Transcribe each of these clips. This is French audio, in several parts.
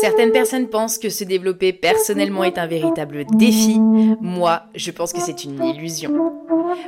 Certaines personnes pensent que se développer personnellement est un véritable défi. Moi, je pense que c'est une illusion.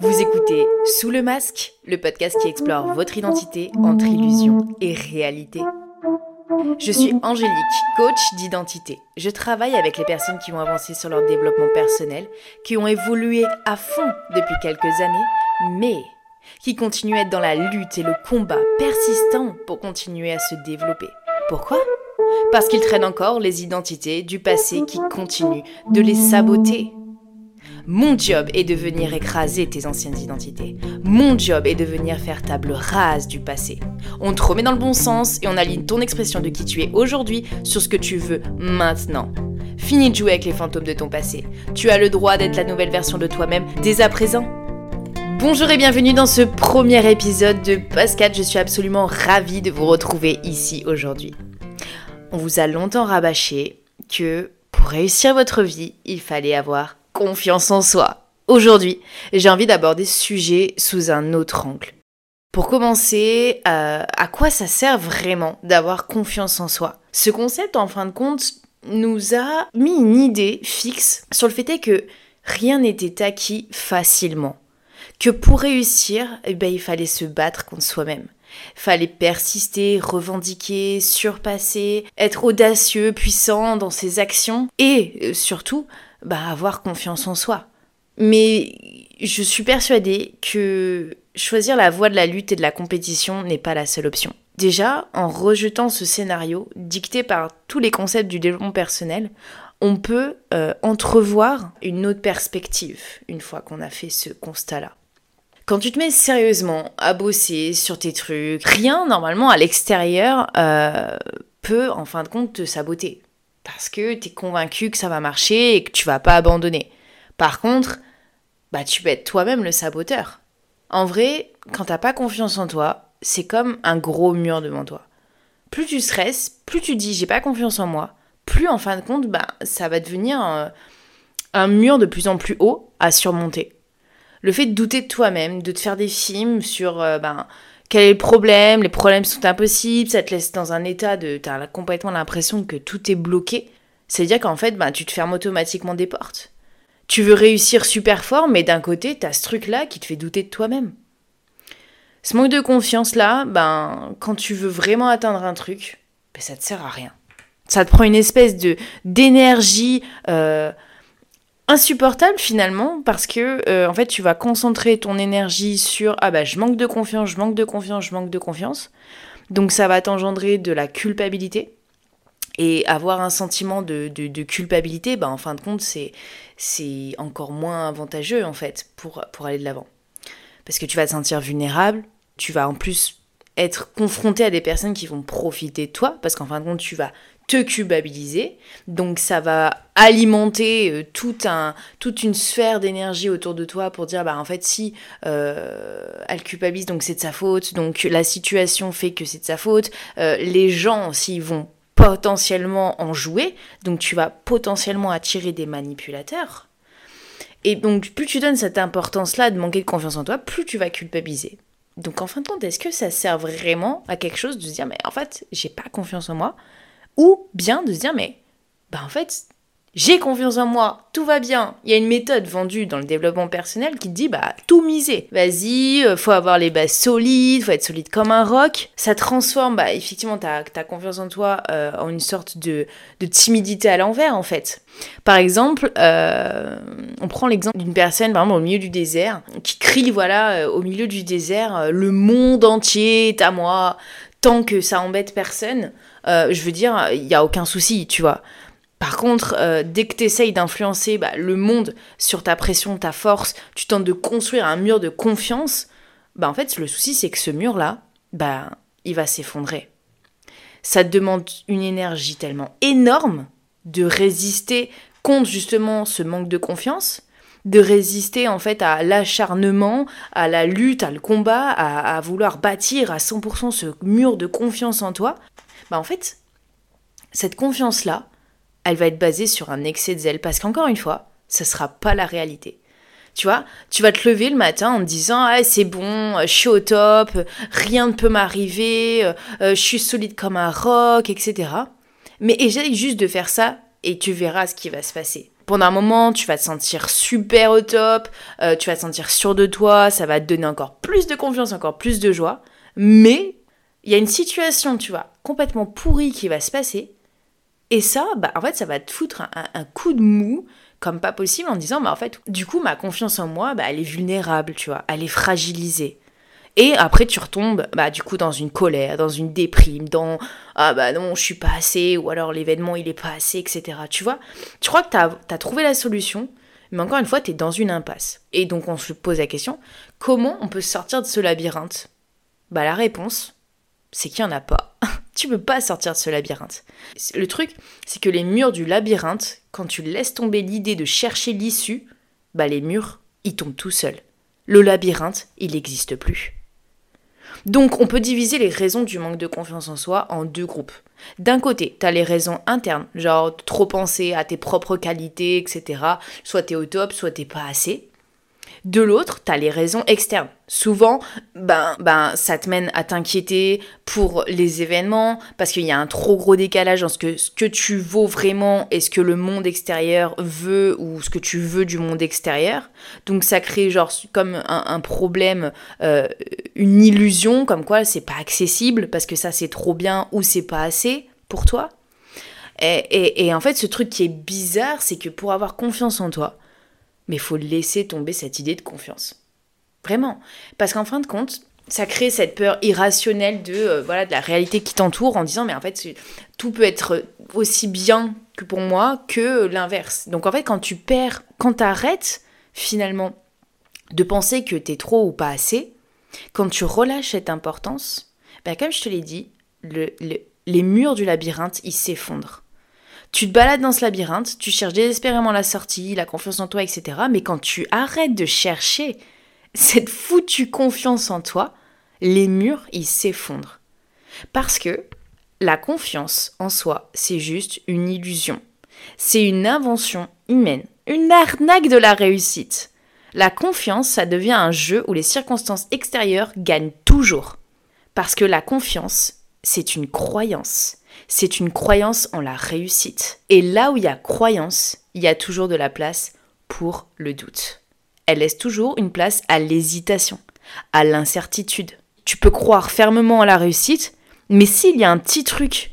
Vous écoutez Sous le masque, le podcast qui explore votre identité entre illusion et réalité. Je suis Angélique, coach d'identité. Je travaille avec les personnes qui ont avancé sur leur développement personnel, qui ont évolué à fond depuis quelques années, mais qui continuent à être dans la lutte et le combat persistant pour continuer à se développer. Pourquoi? Parce qu'ils traînent encore les identités du passé qui continuent de les saboter. Mon job est de venir écraser tes anciennes identités. Mon job est de venir faire table rase du passé. On te remet dans le bon sens et on aligne ton expression de qui tu es aujourd'hui sur ce que tu veux maintenant. Fini de jouer avec les fantômes de ton passé. Tu as le droit d'être la nouvelle version de toi-même dès à présent. Bonjour et bienvenue dans ce premier épisode de Pascal. Je suis absolument ravie de vous retrouver ici aujourd'hui. On vous a longtemps rabâché que pour réussir votre vie, il fallait avoir confiance en soi. Aujourd'hui, j'ai envie d'aborder ce sujet sous un autre angle. Pour commencer, euh, à quoi ça sert vraiment d'avoir confiance en soi? Ce concept, en fin de compte, nous a mis une idée fixe sur le fait que rien n'était acquis facilement. Que pour réussir, eh ben, il fallait se battre contre soi-même. Fallait persister, revendiquer, surpasser, être audacieux, puissant dans ses actions et euh, surtout bah, avoir confiance en soi. Mais je suis persuadée que choisir la voie de la lutte et de la compétition n'est pas la seule option. Déjà, en rejetant ce scénario dicté par tous les concepts du développement personnel, on peut euh, entrevoir une autre perspective une fois qu'on a fait ce constat-là. Quand tu te mets sérieusement à bosser sur tes trucs, rien normalement à l'extérieur euh, peut en fin de compte te saboter. Parce que tu es convaincu que ça va marcher et que tu vas pas abandonner. Par contre, bah tu peux être toi-même le saboteur. En vrai, quand t'as pas confiance en toi, c'est comme un gros mur devant toi. Plus tu stresses, plus tu dis j'ai pas confiance en moi, plus en fin de compte, bah ça va devenir un, un mur de plus en plus haut à surmonter le fait de douter de toi-même, de te faire des films sur euh, ben, quel est le problème, les problèmes sont impossibles, ça te laisse dans un état de... Tu as complètement l'impression que tout est bloqué. C'est-à-dire qu'en fait, ben, tu te fermes automatiquement des portes. Tu veux réussir super fort, mais d'un côté, tu as ce truc-là qui te fait douter de toi-même. Ce manque de confiance-là, ben, quand tu veux vraiment atteindre un truc, ben, ça te sert à rien. Ça te prend une espèce de d'énergie euh, insupportable finalement parce que euh, en fait tu vas concentrer ton énergie sur ah bah je manque de confiance, je manque de confiance, je manque de confiance. Donc ça va t'engendrer de la culpabilité. Et avoir un sentiment de, culpabilité, bah en fin de compte, c'est, c'est encore moins avantageux en fait pour, pour aller de l'avant. Parce que tu vas te sentir vulnérable, tu vas en plus être confronté à des personnes qui vont profiter de toi, parce qu'en fin de compte, tu vas te culpabiliser. Donc ça va alimenter euh, un, toute une sphère d'énergie autour de toi pour dire bah en fait si euh, elle culpabilise donc c'est de sa faute, donc la situation fait que c'est de sa faute. Euh, les gens aussi vont potentiellement en jouer, donc tu vas potentiellement attirer des manipulateurs. Et donc plus tu donnes cette importance-là de manquer de confiance en toi, plus tu vas culpabiliser. Donc en fin de compte, est-ce que ça sert vraiment à quelque chose de se dire mais en fait j'ai pas confiance en moi? Ou bien de se dire, mais bah en fait, j'ai confiance en moi, tout va bien. Il y a une méthode vendue dans le développement personnel qui dit bah tout miser. Vas-y, euh, faut avoir les bases solides, faut être solide comme un roc. Ça transforme bah effectivement ta, ta confiance en toi euh, en une sorte de, de timidité à l'envers en fait. Par exemple, euh, on prend l'exemple d'une personne par exemple au milieu du désert qui crie voilà au milieu du désert le monde entier est à moi tant que ça embête personne. Euh, je veux dire, il n'y a aucun souci, tu vois. Par contre, euh, dès que tu essayes d'influencer bah, le monde sur ta pression, ta force, tu tentes de construire un mur de confiance, bah en fait, le souci, c'est que ce mur-là, bah, il va s'effondrer. Ça te demande une énergie tellement énorme de résister contre justement ce manque de confiance, de résister en fait à l'acharnement, à la lutte, à le combat, à, vouloir bâtir à 100% ce mur de confiance en toi, bah en fait, cette confiance-là, elle va être basée sur un excès de zèle. Parce qu'encore une fois, ça sera pas la réalité. Tu vois, tu vas te lever le matin en te disant ah, c'est bon, je suis au top, rien ne peut m'arriver, euh, je suis solide comme un roc, etc. Mais essaye juste de faire ça et tu verras ce qui va se passer. Pendant un moment, tu vas te sentir super au top, euh, tu vas te sentir sûr de toi, ça va te donner encore plus de confiance, encore plus de joie. Mais il y a une situation, tu vois, complètement pourrie qui va se passer. Et ça, bah, en fait, ça va te foutre un, coup de mou comme pas possible en disant, bah, en fait, du coup, ma confiance en moi, bah, elle est vulnérable, tu vois, elle est fragilisée. Et après, tu retombes, bah, du coup, dans une colère, dans une déprime, dans ah bah non, je suis pas assez, ou alors l'événement il est pas assez, etc. Tu vois Tu crois que tu as, trouvé la solution, mais encore une fois, tu es dans une impasse. Et donc, on se pose la question comment on peut sortir de ce labyrinthe? Bah, la réponse, c'est qu'il n'y en a pas. tu peux pas sortir de ce labyrinthe. Le truc, c'est que les murs du labyrinthe, quand tu laisses tomber l'idée de chercher l'issue, bah, les murs, ils tombent tout seuls. Le labyrinthe, il n'existe plus. Donc on peut diviser les raisons du manque de confiance en soi en deux groupes. D'un côté, tu as les raisons internes, genre trop penser à tes propres qualités, etc. Soit t'es au top, soit t'es pas assez. De l'autre, tu as les raisons externes. Souvent, ben, ben, ça te mène à t'inquiéter pour les événements, parce qu'il y a un trop gros décalage entre ce que, tu vaux vraiment et ce que le monde extérieur veut ou ce que tu veux du monde extérieur. Donc ça crée genre comme un, problème, euh, une illusion, comme quoi c'est pas accessible, parce que ça c'est trop bien ou c'est pas assez pour toi. et en fait, ce truc qui est bizarre, c'est que pour avoir confiance en toi, mais il faut laisser tomber cette idée de confiance. Vraiment. Parce qu'en fin de compte, ça crée cette peur irrationnelle de, euh, voilà, de la réalité qui t'entoure en disant mais en fait tout peut être aussi bien que pour moi que l'inverse. Donc en fait quand tu perds, quand tu arrêtes finalement de penser que tu es trop ou pas assez, quand tu relâches cette importance, ben comme je te l'ai dit, les murs du labyrinthe ils s'effondrent. Tu te balades dans ce labyrinthe, tu cherches désespérément la sortie, la confiance en toi, etc. Mais quand tu arrêtes de chercher cette foutue confiance en toi, les murs, ils s'effondrent. Parce que la confiance en soi, c'est juste une illusion. C'est une invention humaine, une arnaque de la réussite. La confiance, ça devient un jeu où les circonstances extérieures gagnent toujours. Parce que la confiance, c'est une croyance c'est une croyance en la réussite. Et là où il y a croyance, il y a toujours de la place pour le doute. Elle laisse toujours une place à l'hésitation, à l'incertitude. Tu peux croire fermement à la réussite, mais s'il y a un petit truc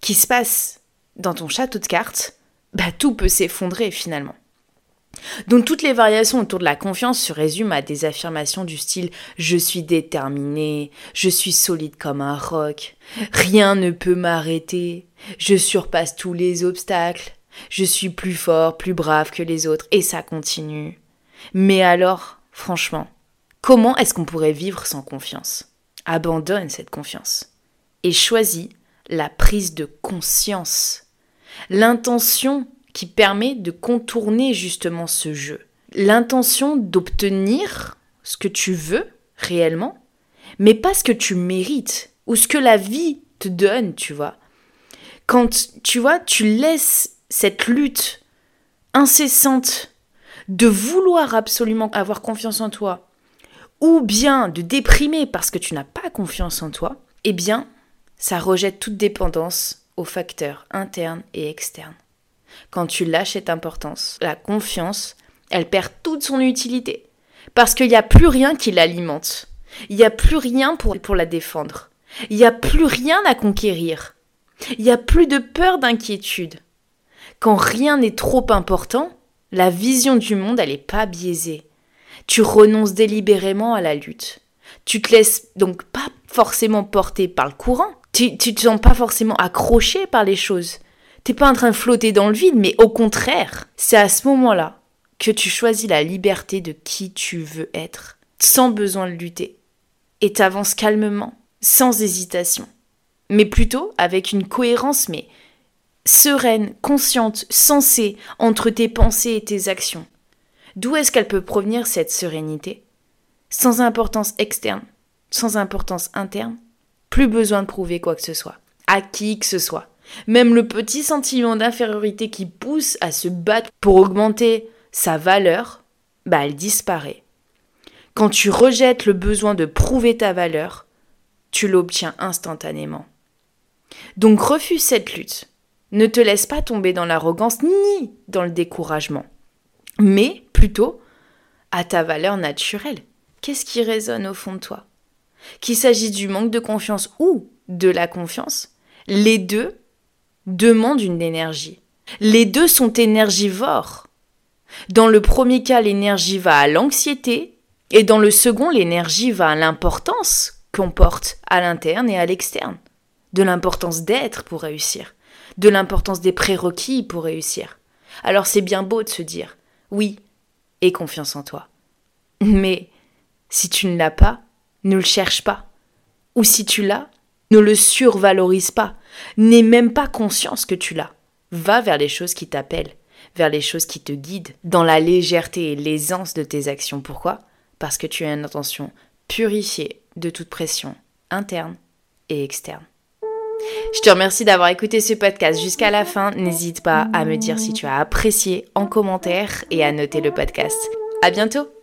qui se passe dans ton château de cartes, bah tout peut s'effondrer finalement. Donc toutes les variations autour de la confiance se résument à des affirmations du style je suis déterminé, je suis solide comme un roc, rien ne peut m'arrêter, je surpasse tous les obstacles, je suis plus fort, plus brave que les autres, et ça continue. Mais alors, franchement, comment est-ce qu'on pourrait vivre sans confiance? Abandonne cette confiance et choisis la prise de conscience, l'intention qui permet de contourner justement ce jeu. L'intention d'obtenir ce que tu veux réellement, mais pas ce que tu mérites ou ce que la vie te donne, tu vois. Quand tu vois, tu laisses cette lutte incessante de vouloir absolument avoir confiance en toi, ou bien de déprimer parce que tu n'as pas confiance en toi, eh bien, ça rejette toute dépendance aux facteurs internes et externes quand tu lâches cette importance, la confiance, elle perd toute son utilité. Parce qu'il n'y a plus rien qui l'alimente. Il n'y a plus rien pour, la défendre. Il n'y a plus rien à conquérir. Il n'y a plus de peur d'inquiétude. Quand rien n'est trop important, la vision du monde, elle n'est pas biaisée. Tu renonces délibérément à la lutte. Tu te laisses donc pas forcément porter par le courant. Tu, tu te sens pas forcément accroché par les choses. T'es pas en train de flotter dans le vide, mais au contraire, c'est à ce moment-là que tu choisis la liberté de qui tu veux être, sans besoin de lutter. Et t'avances calmement, sans hésitation. Mais plutôt avec une cohérence, mais sereine, consciente, sensée entre tes pensées et tes actions. D'où est-ce qu'elle peut provenir cette sérénité? Sans importance externe, sans importance interne, plus besoin de prouver quoi que ce soit, à qui que ce soit. Même le petit sentiment d'infériorité qui pousse à se battre pour augmenter sa valeur, bah elle disparaît. Quand tu rejettes le besoin de prouver ta valeur, tu l'obtiens instantanément. Donc refuse cette lutte. Ne te laisse pas tomber dans l'arrogance ni dans le découragement, mais plutôt à ta valeur naturelle. Qu'est-ce qui résonne au fond de toi? Qu'il s'agisse du manque de confiance ou de la confiance, les deux demandent une énergie. Les deux sont énergivores. Dans le premier cas, l'énergie va à l'anxiété, et dans le second, l'énergie va à l'importance qu'on porte à l'interne et à l'externe. De l'importance d'être pour réussir, de l'importance des prérequis pour réussir. Alors c'est bien beau de se dire oui, et confiance en toi. Mais si tu ne l'as pas, ne le cherche pas. Ou si tu l'as, ne le survalorise pas. N'aie même pas conscience que tu l'as. Va vers les choses qui t'appellent, vers les choses qui te guident, dans la légèreté et l'aisance de tes actions. Pourquoi? Parce que tu as une intention purifiée de toute pression interne et externe. Je te remercie d'avoir écouté ce podcast jusqu'à la fin. N'hésite pas à me dire si tu as apprécié en commentaire et à noter le podcast. À bientôt!